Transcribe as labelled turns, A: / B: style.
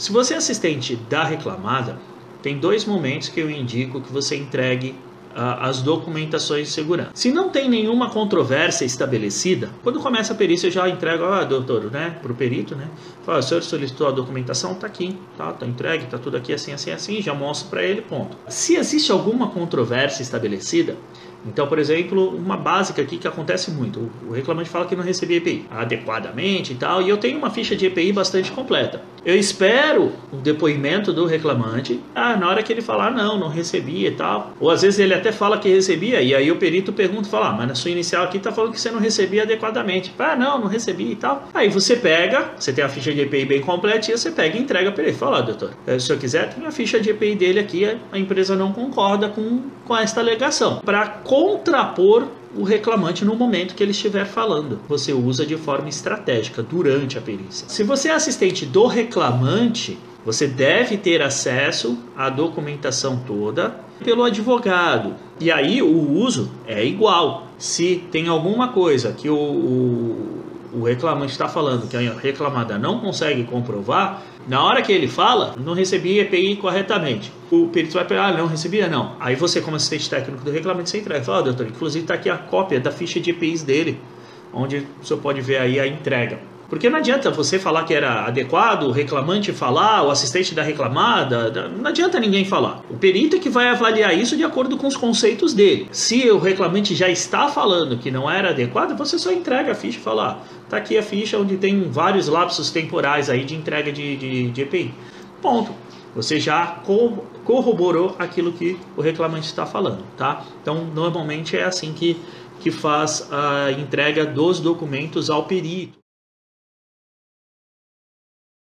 A: Se você é assistente da reclamada, tem dois momentos que eu indico que você entregue as documentações de segurança. Se não tem nenhuma controvérsia estabelecida, quando começa a perícia eu já entrego, ah, doutor, né, para o perito, né, fala, o senhor solicitou a documentação, tá aqui, tá, tá entregue, tá tudo aqui assim, assim, assim, já mostro para ele, ponto. Se existe alguma controvérsia estabelecida, então, por exemplo, uma básica aqui que acontece muito, o reclamante fala que não recebia EPI adequadamente e tal, e eu tenho uma ficha de EPI bastante completa. Eu espero o depoimento do reclamante, ah, na hora que ele falar não, não recebia e tal, ou às vezes ele até fala que recebia, e aí o perito pergunta, fala, ah, mas na sua inicial aqui tá falando que você não recebia adequadamente. Ah, não, não recebi e tal. Aí você pega, você tem a ficha de EPI bem completa, e você pega e entrega para ele. Fala, ah, doutor, eh, se eu quiser, tem a ficha de EPI dele aqui, a empresa não concorda com, com esta alegação. Para contrapor o reclamante no momento que ele estiver falando. Você usa de forma estratégica durante a perícia. Se você é assistente do reclamante, você deve ter acesso à documentação toda pelo advogado. E aí o uso é igual. Se tem alguma coisa que o, o, o reclamante está falando que a reclamada não consegue comprovar, na hora que ele fala, não recebi EPI corretamente. O perito vai pegar, ah, não recebia, não. Aí você, como assistente técnico do reclamante, você entrega. Fala, oh, doutor, inclusive está aqui a cópia da ficha de EPIs dele, onde o senhor pode ver aí a entrega. Porque não adianta você falar que era adequado, o reclamante falar, o assistente da reclamada, não adianta ninguém falar. O perito é que vai avaliar isso de acordo com os conceitos dele. Se o reclamante já está falando que não era adequado, você só entrega a ficha e fala, ah, tá aqui a ficha onde tem vários lapsos temporais aí de entrega de, de, de EPI. Ponto. Você já corroborou aquilo que o reclamante está falando, tá? Então, normalmente é assim que, que faz a entrega dos documentos ao perito.